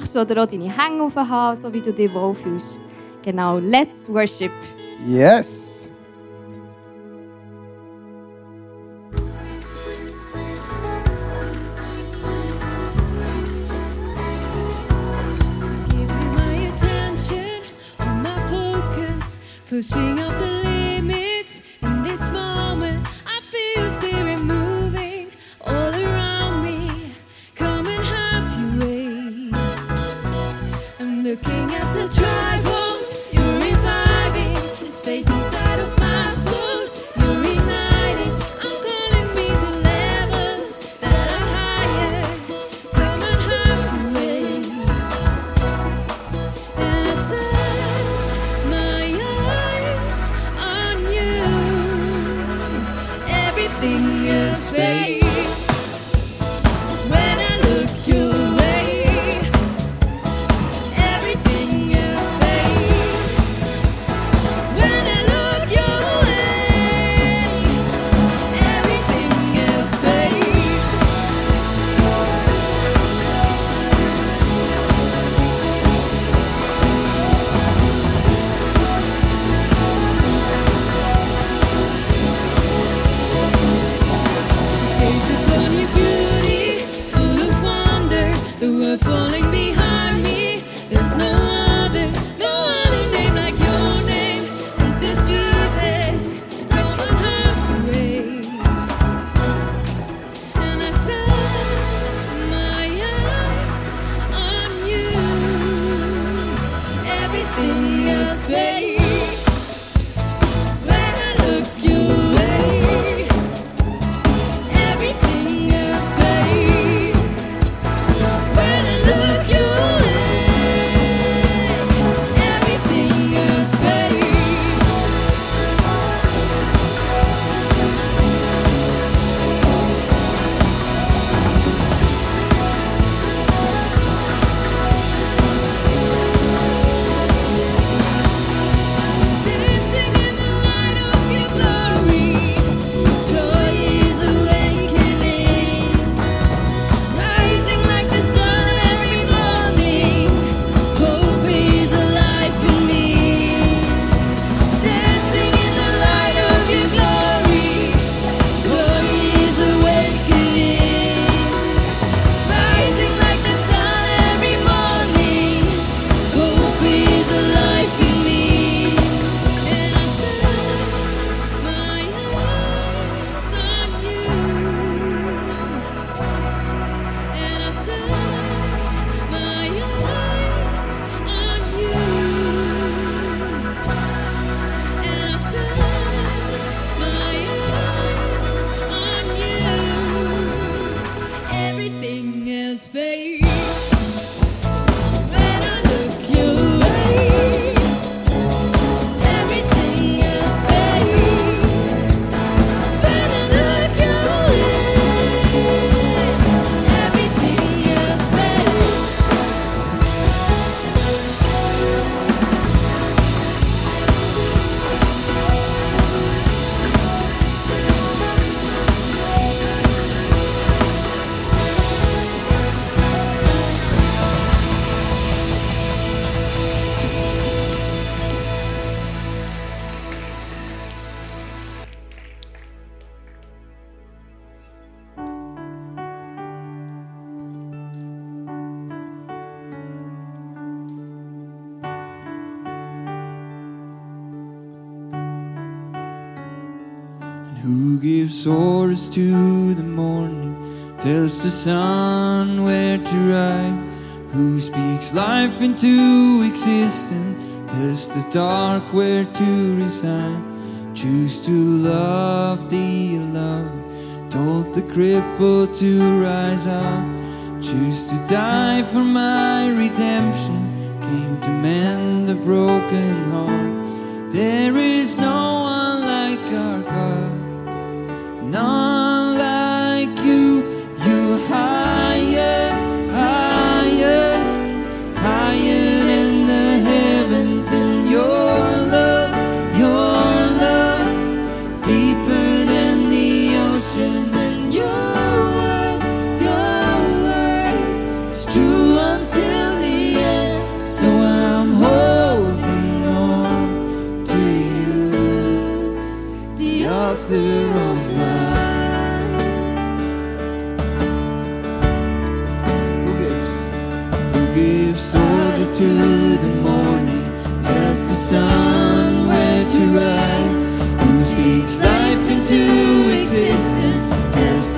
machst oder auch deine Hänge aufhaben, so wie du dich wohlfühlst. Genau, let's worship. Yes. Give you my attention, my focus, pushing on sun where to rise. Who speaks life into existence? Test the dark where to resign. Choose to love the love Told the cripple to rise up. Choose to die for my redemption. Came to mend the broken heart. There is no one like our God. None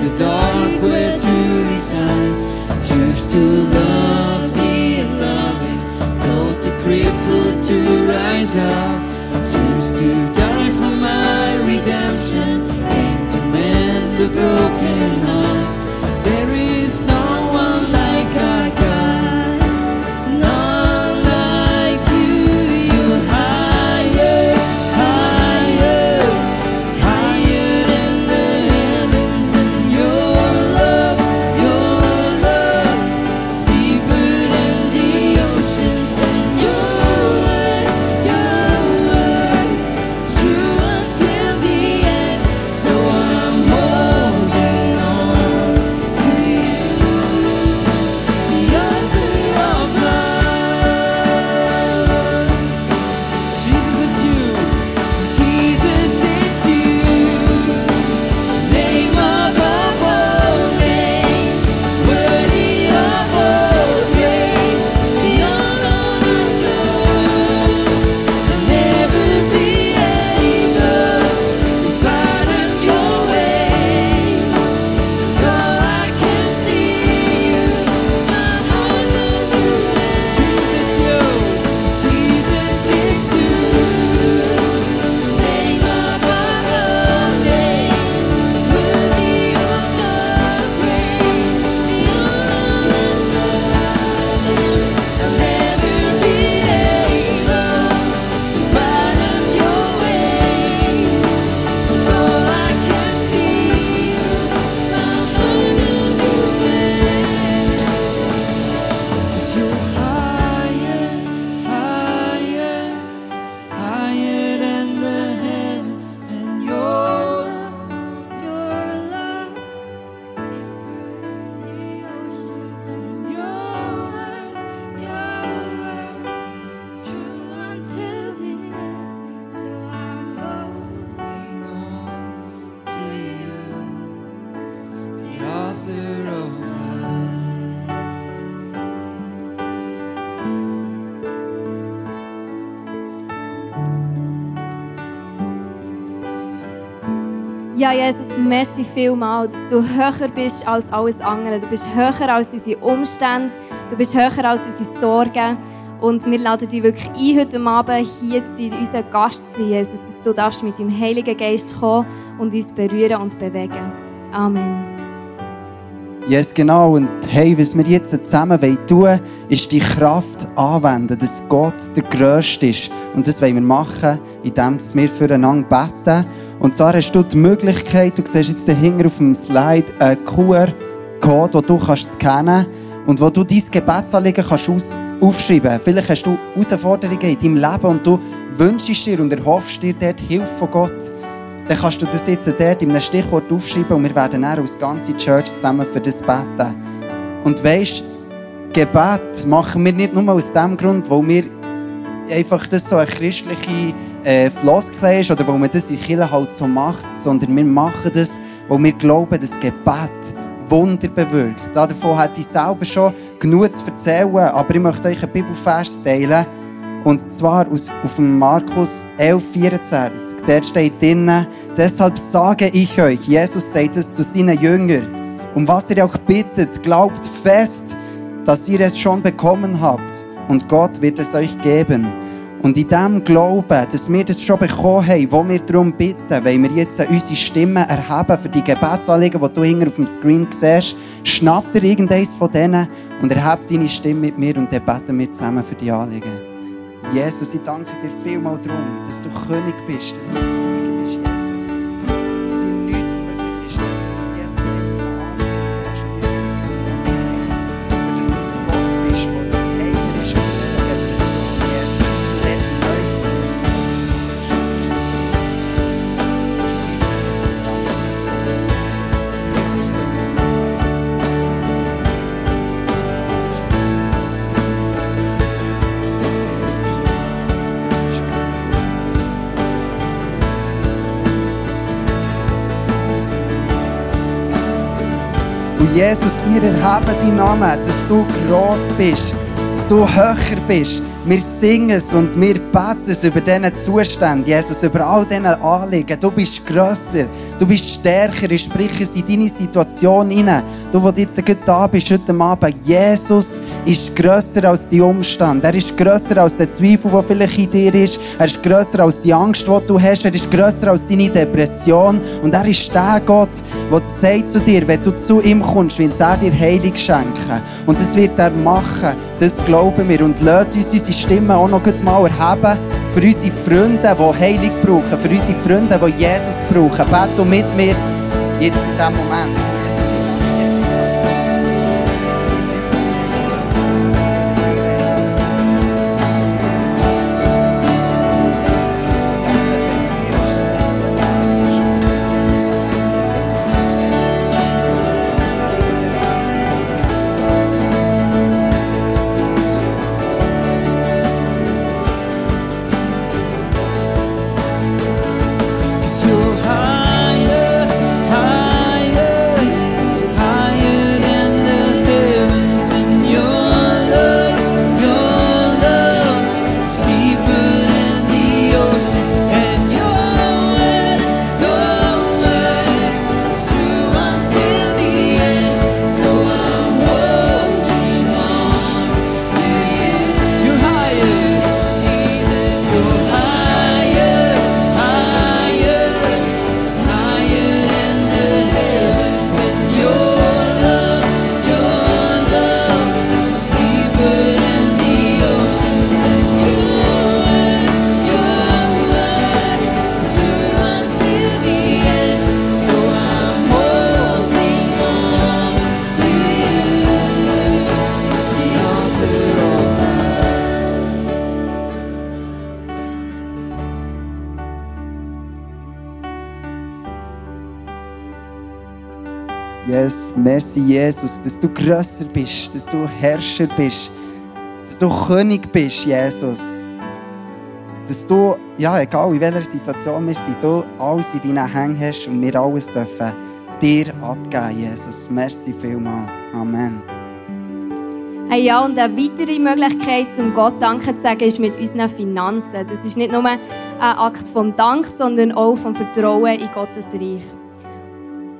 the dark where to reside. Choose to love the unloving, told the crippled to rise up. Jesus, merci vielmal, dass du höher bist als alles andere. Du bist höher als unsere Umstände, du bist höher als unsere Sorgen. Und wir laden dich wirklich ein, heute Abend hier zu sein, unser Gast zu sein, Jesus, dass du mit dem Heiligen Geist kommen und uns berühren und bewegen. Amen. Yes, genau. Und hey, was wir jetzt zusammen tun wollen, ist die Kraft anwenden, dass Gott der Größte ist. Und das wollen wir machen, indem wir füreinander beten. Und zwar hast du die Möglichkeit, du siehst jetzt dahinter auf dem Slide einen QR-Code, den du kannst scannen und wo du dein Gebetsanliegen kannst aus aufschreiben Vielleicht hast du Herausforderungen in deinem Leben und du wünschst dir und erhoffst dir dort Hilfe von Gott dann kannst du das jetzt dort in einem Stichwort aufschreiben und wir werden dann als ganze Church zusammen für das beten. Und weisst, Gebet machen wir nicht nur aus dem Grund, weil wir einfach das so eine christliche äh, Floskel ist oder weil man das in Kirche halt so macht, sondern wir machen das, weil wir glauben, dass Gebet Wunder bewirkt. Davon hätte ich selber schon genug zu erzählen, aber ich möchte euch einen Bibelvers teilen, und zwar aus, auf Markus 11, 24. Dort steht drinnen, deshalb sage ich euch, Jesus sagt es zu seinen Jüngern, um was ihr auch bittet, glaubt fest, dass ihr es schon bekommen habt und Gott wird es euch geben. Und in dem Glauben, dass wir das schon bekommen haben, wo wir darum bitten, weil wir jetzt unsere Stimme erheben für die Gebetsanliegen, die du hinten auf dem Screen siehst, schnappt dir irgendeines von denen und erhebt deine Stimme mit mir und dann beten wir zusammen für die Anliegen. Jesus, ich danke dir vielmal darum, dass du König bist, dass du Sieger Jesus, wir erheben deinen Namen, dass du gross bist, du höher bist. Wir singen es und wir beten es über diesen Zustand, Jesus, über all diese Anliegen. Du bist grösser, du bist stärker. Ich spreche es in deine Situation hinein. Du, der jetzt gerade da bist, heute Abend. Jesus ist grösser als die Umstände. Er ist grösser als der Zweifel, der vielleicht in dir ist. Er ist grösser als die Angst, die du hast. Er ist grösser als deine Depression. Und er ist der Gott, der sagt zu dir, wenn du zu ihm kommst, will er dir Heilung schenken. Und das wird er machen. Das glauben wir. Und lasst uns unsere Stimme auch noch mal erheben für unsere Freunde, die Heilung brauchen. Für unsere Freunde, die Jesus brauchen. Bet du mit mir jetzt in diesem Moment. Merci Jesus, dass du grösser bist, dass du Herrscher bist, dass du König bist, Jesus. Dass du, ja, egal in welcher Situation wir sind, du alles in deinen Händen hast und wir alles dürfen dir abgeben, Jesus. Merci vielmals. Amen. Hey, ja, und eine weitere Möglichkeit, um Gott Danke zu sagen, ist mit unseren Finanzen. Das ist nicht nur ein Akt vom Dank, sondern auch vom Vertrauen in Gottes Reich.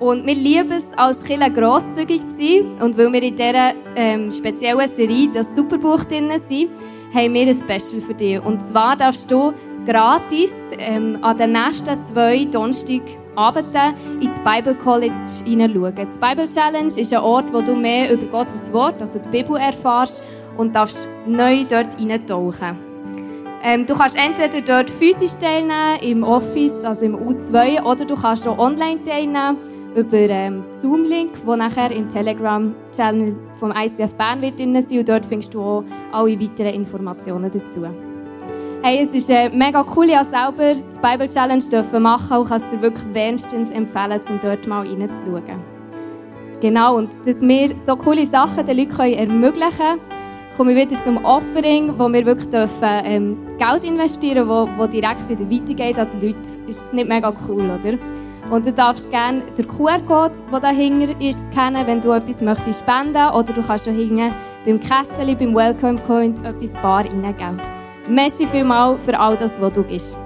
Und wir lieben es, als Kirche grosszügig zu sein. Und weil wir in dieser ähm, speziellen Serie, das Superbuch drin sind, haben wir ein Special für dich. Und zwar darfst du gratis ähm, an den nächsten zwei Donnerstagabenden ins Bible College hineinschauen. Das Bible Challenge ist ein Ort, wo du mehr über Gottes Wort, also die Bibel, erfährst und darfst neu dort hineintauchen. Ähm, du kannst entweder dort physisch teilnehmen, im Office, also im U2, oder du kannst auch online teilnehmen über ähm, Zoom-Link, der nachher im Telegram-Channel vom ICF Bern wird drin sein und dort findest du auch alle weiteren Informationen dazu. Hey, es ist äh, mega cool, habe selber die Bible Challenge dürfen machen und kann dir wirklich wärmstens empfehlen, um dort mal reinzuschauen. Genau, und dass wir so coole Sachen den Leuten ermöglichen können, komme ich wieder zum Offering, wo wir wirklich dürfen, ähm, Geld investieren dürfen, wo, wo direkt wieder weitergeht an die Leute. Ist das nicht mega cool, oder? Und du darfst gerne den QR-Code, der dahinter ist, kennen, wenn du etwas möchtest spenden oder du kannst auch hinten beim Kessel, beim Welcome Point etwas bar reingeben. Merci vielmals für all das, was du gibst.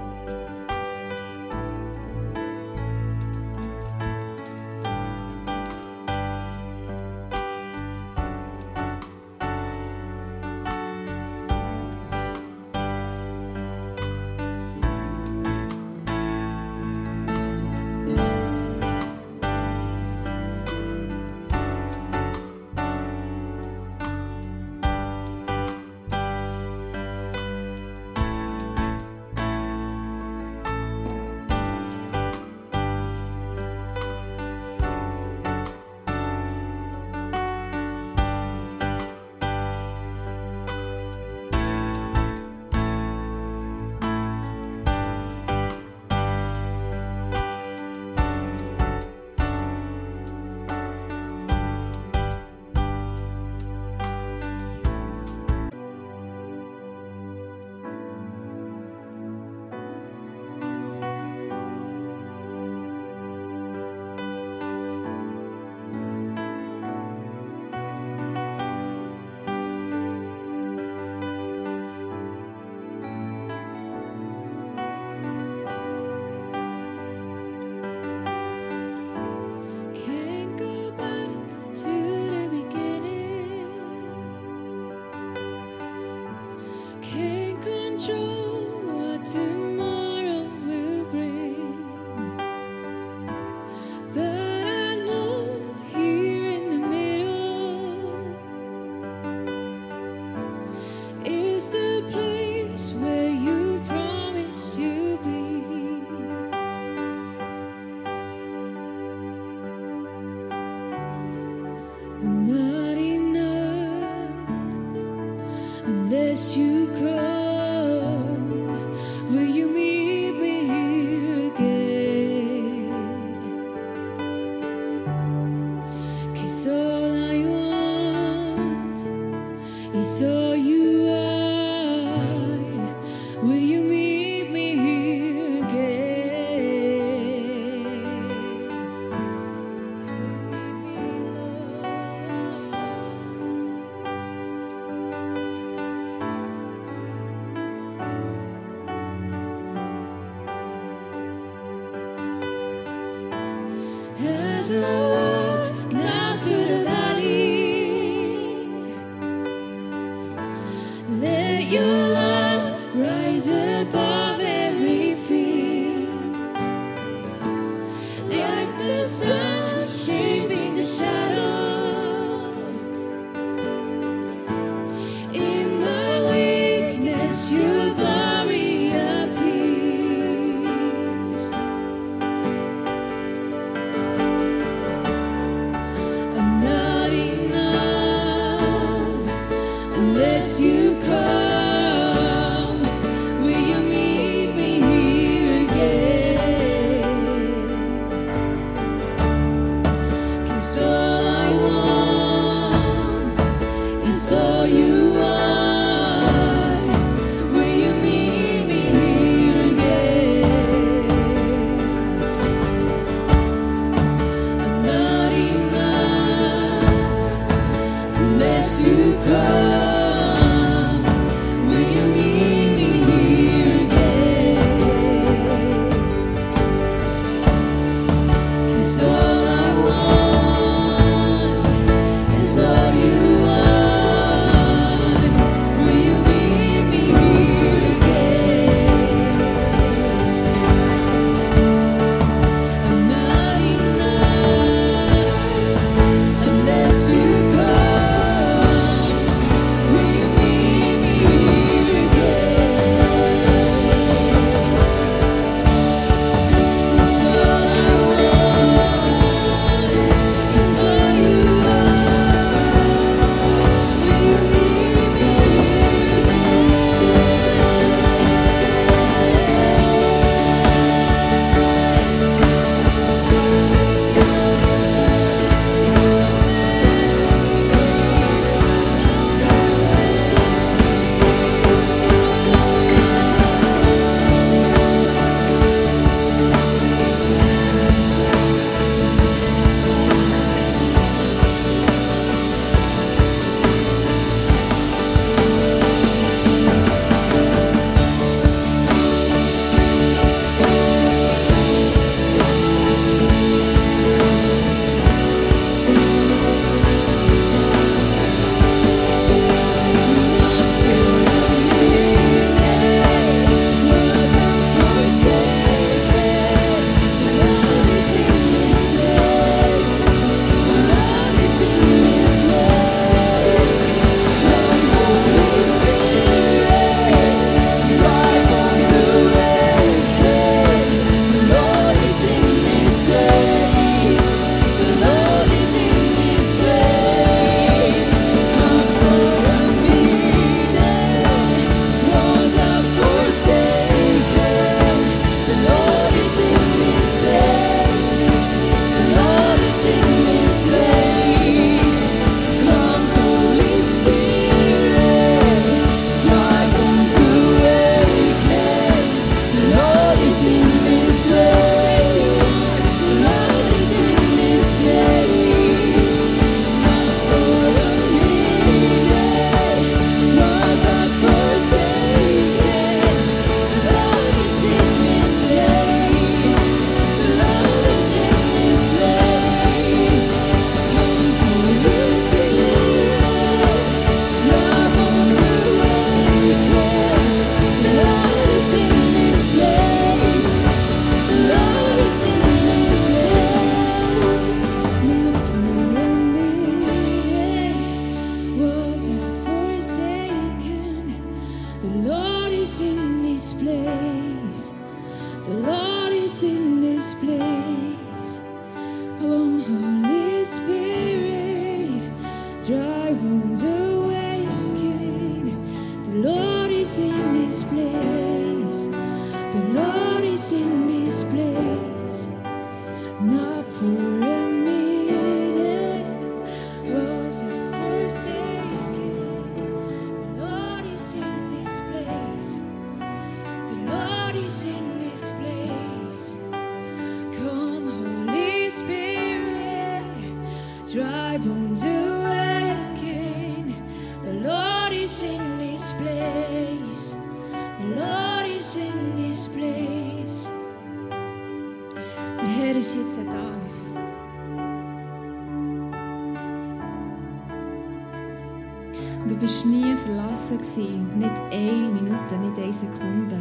Du bist nie verlassen gewesen. Nicht eine Minute, nicht eine Sekunde.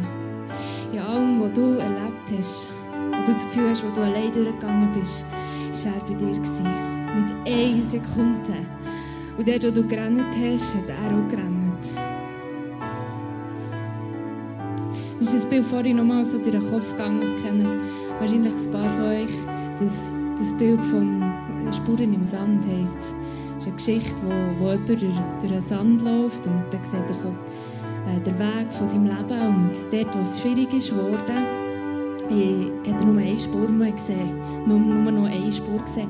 In allem, was du erlebt hast, wo du das Gefühl hast, wo du allein durchgegangen bist, war er bei dir. Gewesen. Nicht eine Sekunde. Und dort, wo du gerannt hast, hat er auch gerannt. Mir ist das Bild vorhin nochmal so durch den Kopf gegangen, das kennen wahrscheinlich ein paar von euch. Das, das Bild vom Spuren im Sand heisst es. Das ist eine Geschichte, wo, wo jemand durch, durch den Sand läuft und dann sieht er so äh, den Weg von seinem Leben und dort, wo es schwierig ist geworden, äh, hat er nur eine Spur gesehen, nur, nur noch eine Spur gesehen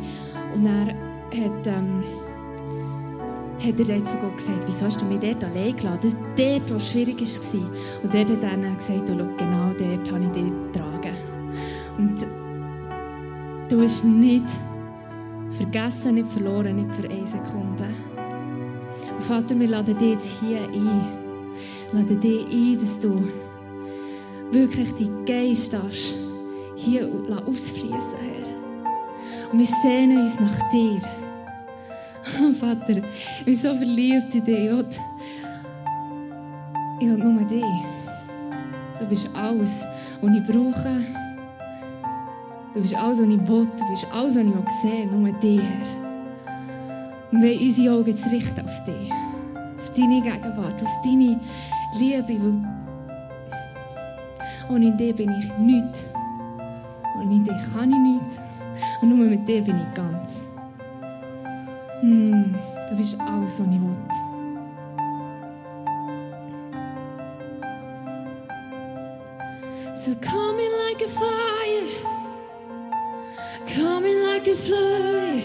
und er hat, ähm, hat er dort sogar gesagt, wieso hast du mich dort allein gelassen, das, dort, wo es schwierig war. Und dort hat er gesagt, oh, genau dort habe ich dich getragen. Und du hast nicht vergessen, nicht verloren, nicht für eine Sekunde. Und Vater, wir laden dich jetzt hier ein. Wir laden dich ein, dass du wirklich deinen Geist darfst hier ausfließen, Herr. Und wir sehnen uns nach dir. Vater, ich bin so verliebt in dich. Ich will nur dich. Du bist alles, was ich brauche. Du bist alles, was ich will. Du bist alles, was ich sehe. Nur dich, Herr. Und wir unsere Augen jetzt richten auf dich. Auf deine Gegenwart, auf deine Liebe. Weil ohne dich bin ich nichts. Ohne dich kann ich nichts. Und nur mit dir bin ich ganz. Mm, du bist alles, was ich will. So coming like a fire, coming like a flood.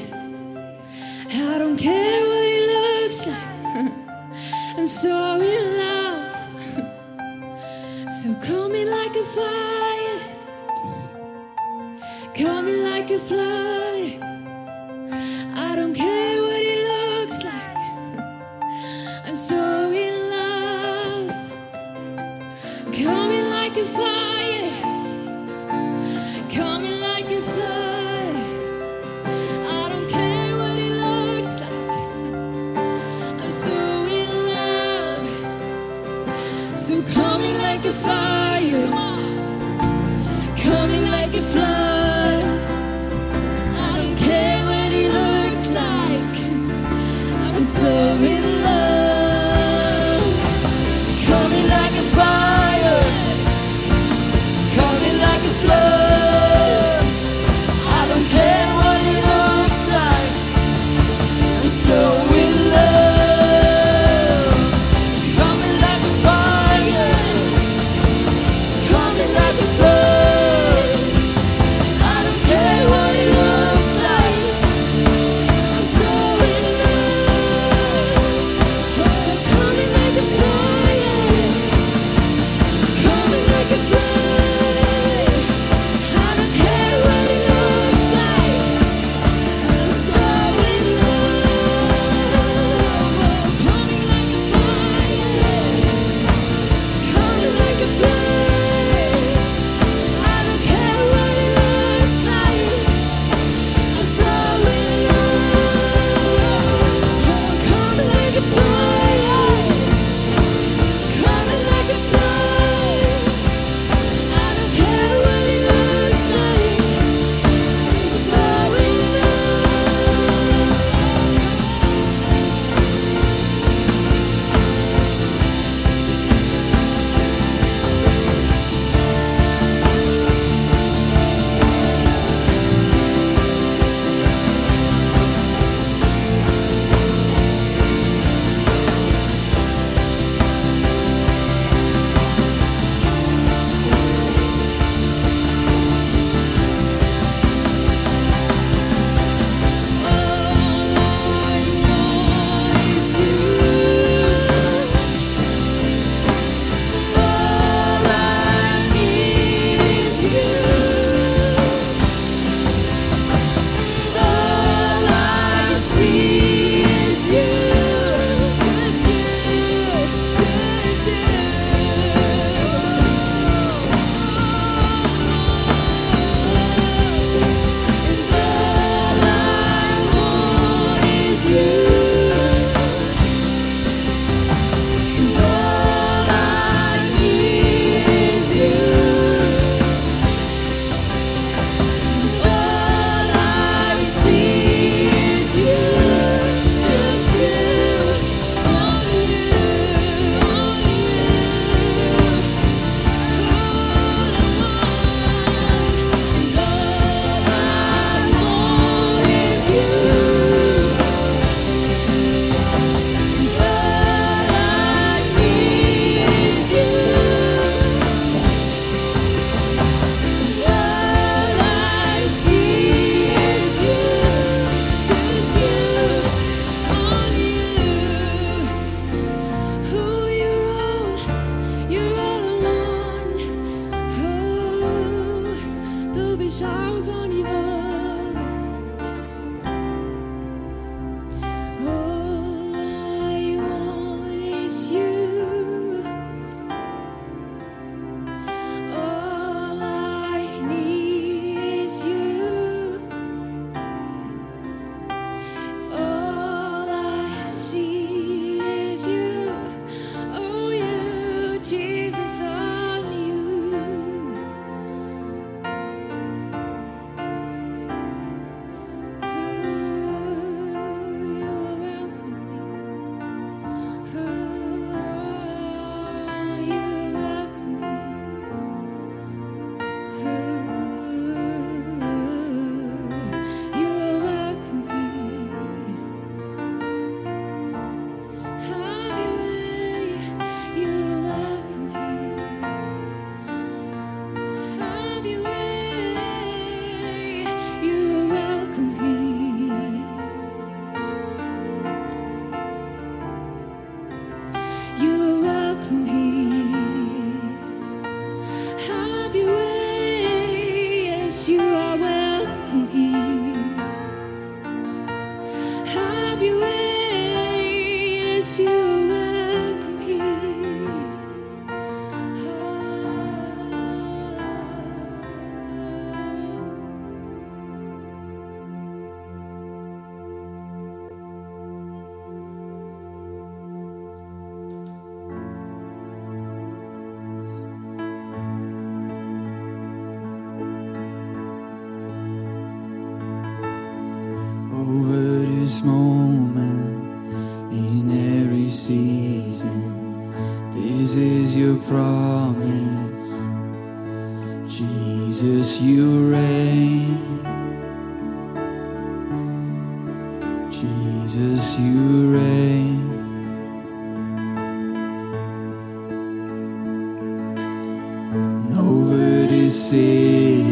I don't care what it looks like. I'm so in love. So coming like a fire, coming like a flood. I don't care what it looks like. I'm so in love. Coming like a fire. vencer.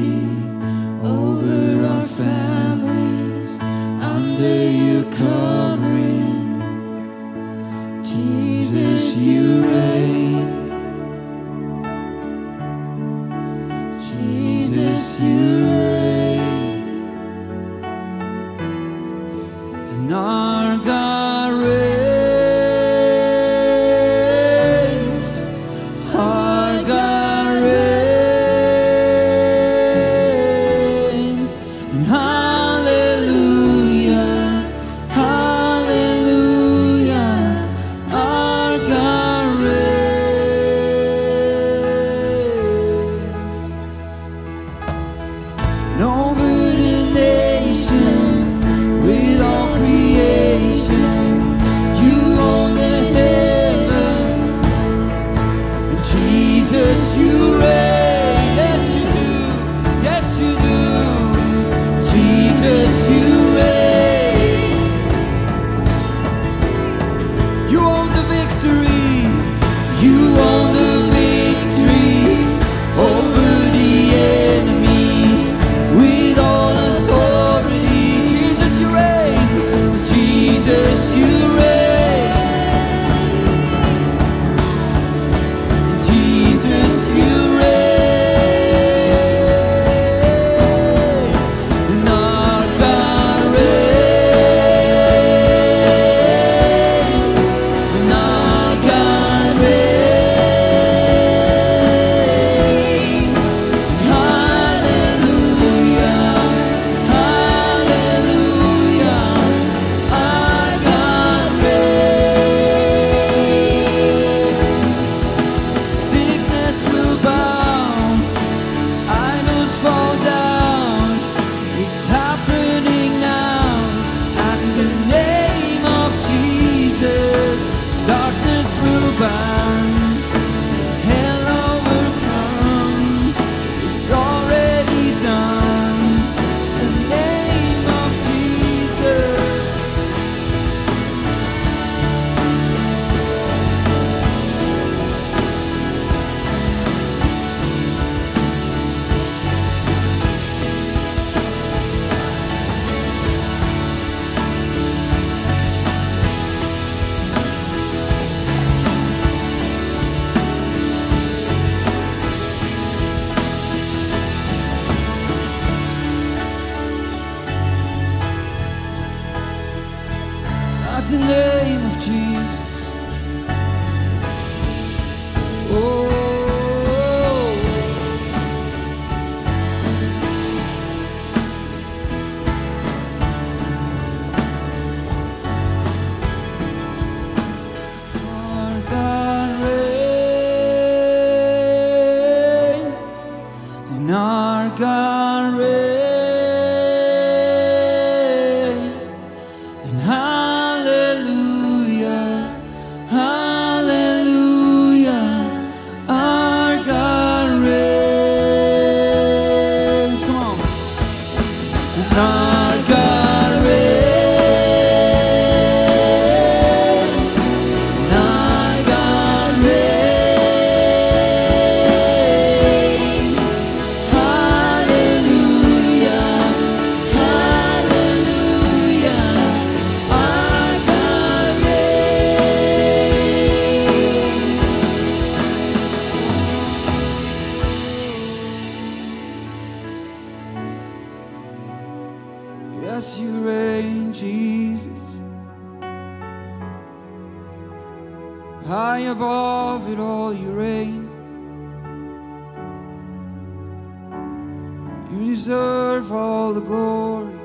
The name of Jesus. You deserve all the glory.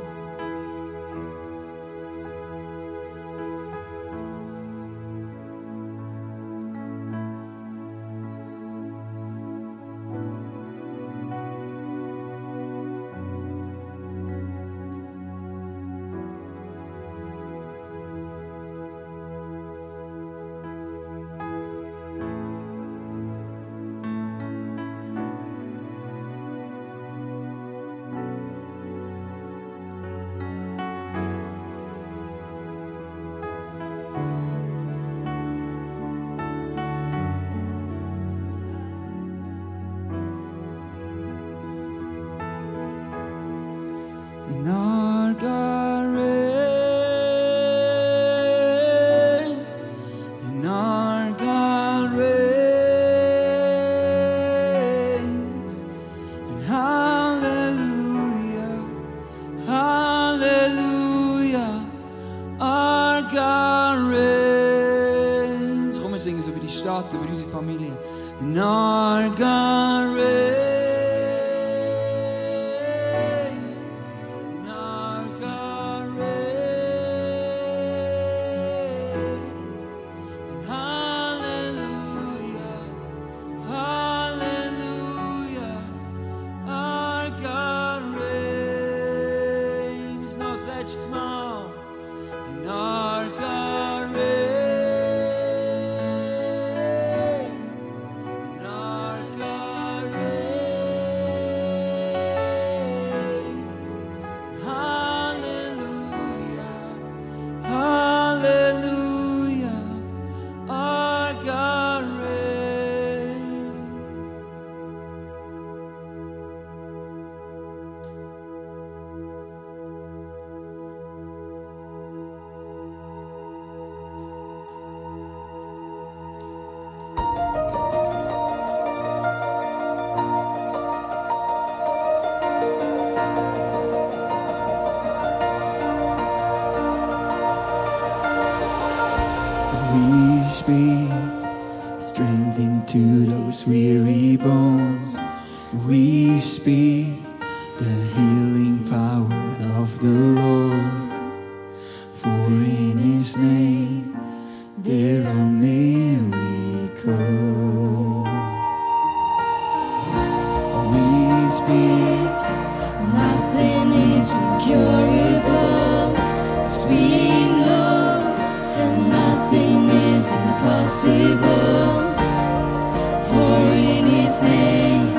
For in His name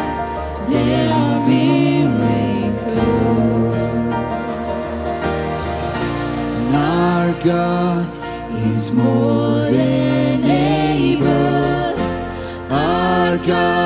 there are miracles. And our God is more than able. Our God.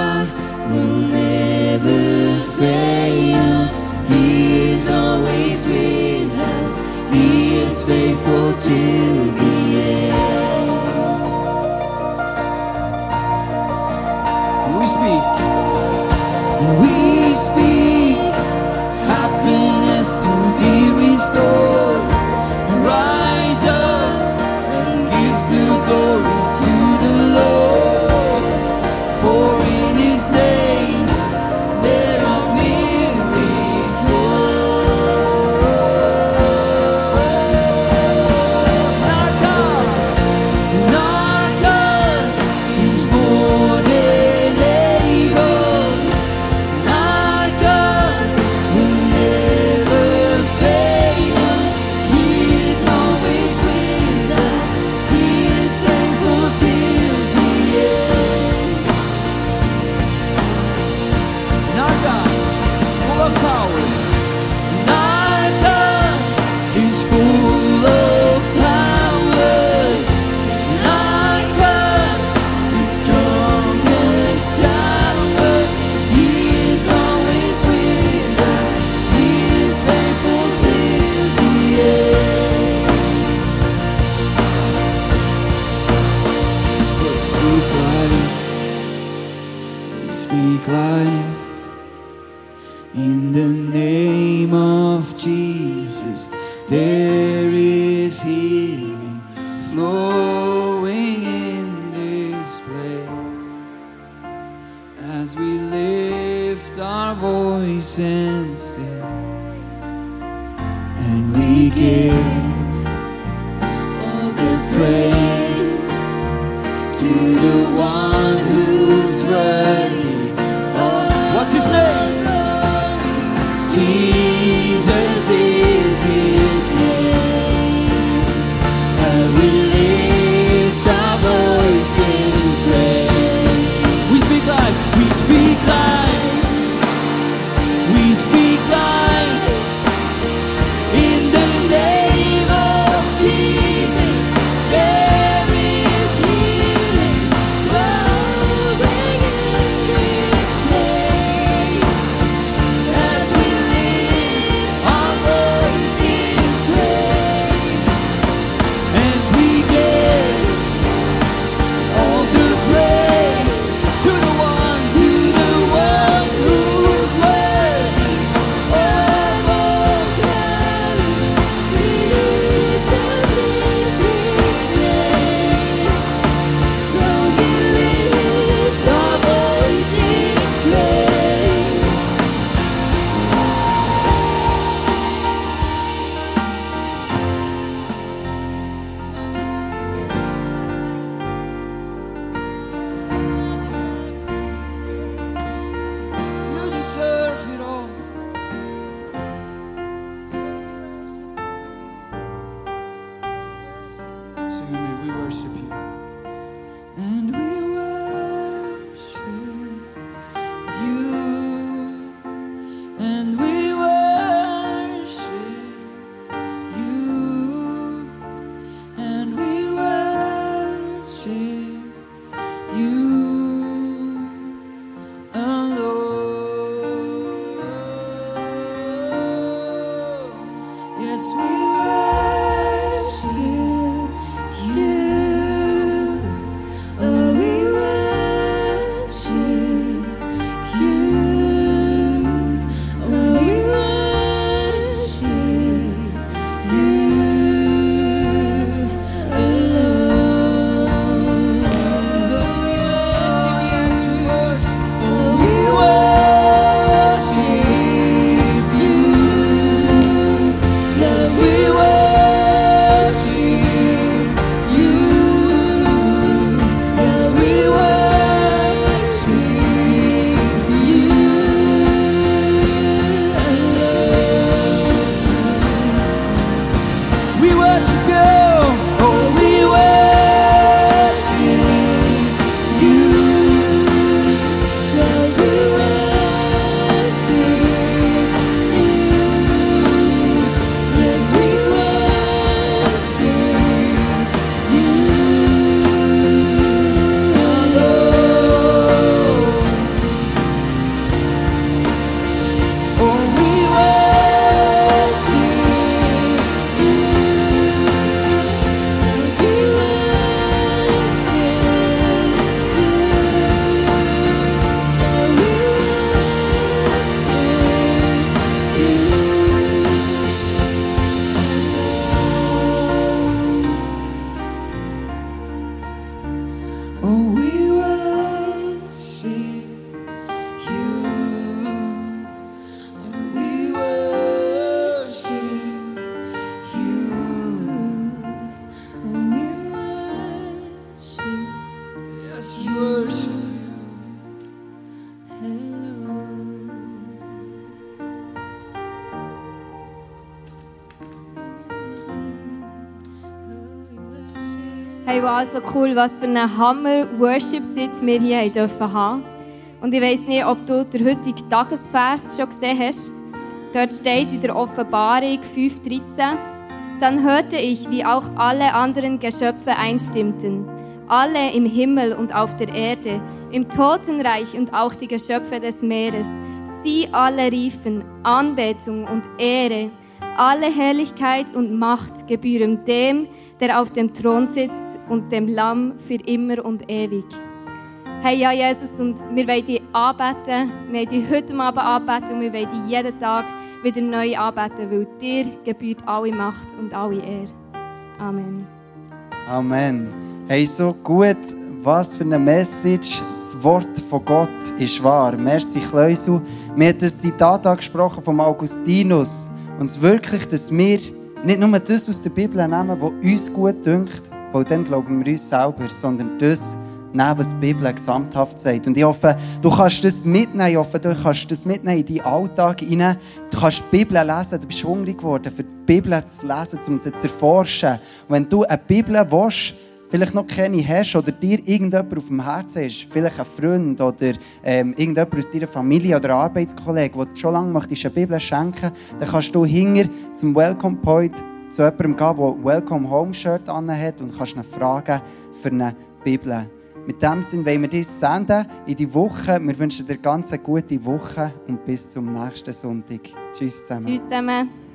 power. wow, so cool, was für einen Hammer Worship-Zeit wir hier haben dürfen. Und ich weiß nicht, ob du den heutigen Tagesvers schon gesehen hast. Dort steht in der Offenbarung 5,13: Dann hörte ich, wie auch alle anderen Geschöpfe einstimmten. Alle im Himmel und auf der Erde, im Totenreich und auch die Geschöpfe des Meeres. Sie alle riefen Anbetung und Ehre. Alle Herrlichkeit und Macht gebühren dem, der auf dem Thron sitzt und dem Lamm für immer und ewig. Hey, ja, Jesus, und wir wollen dich anbeten. Wir wollen dich heute Abend anbeten und wir wollen dich jeden Tag wieder neu anbeten, weil dir gebührt alle Macht und alle Ehre. Amen. Amen. Hey, so gut. Was für eine Message. Das Wort von Gott ist wahr. Merci, Kleusel. Mir hat das Zitat angesprochen vom Augustinus. Und wirklich, dass wir nicht nur das aus der Bibel nehmen, was uns gut dünkt, weil dann glauben wir uns selber, sondern das nehmen, was die Bibel gesamthaft sagt. Und ich hoffe, du kannst das mitnehmen. Ich hoffe, du kannst das mitnehmen in deinen Alltag hinein. Du kannst die Bibel lesen. Du bist hungrig geworden, für die Bibel zu lesen, um sie zu erforschen. Und wenn du eine Bibel willst, vielleicht noch keine hast oder dir irgendjemand auf dem Herzen ist, vielleicht ein Freund oder ähm, irgendjemand aus deiner Familie oder Arbeitskollege, der schon lange möchtest, eine Bibel schenken dann kannst du hinger zum Welcome Point zu jemandem gehen, der Welcome Home Shirt hat und kannst ihn fragen für eine Bibel. Mit dem Sinn wollen wir dich senden in die Woche. Wir wünschen dir ganz eine gute Woche und bis zum nächsten Sonntag. Tschüss zusammen. Tschüss zusammen.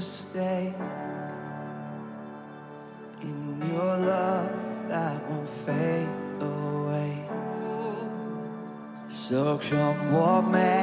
Stay in your love that won't fade away. So come what may.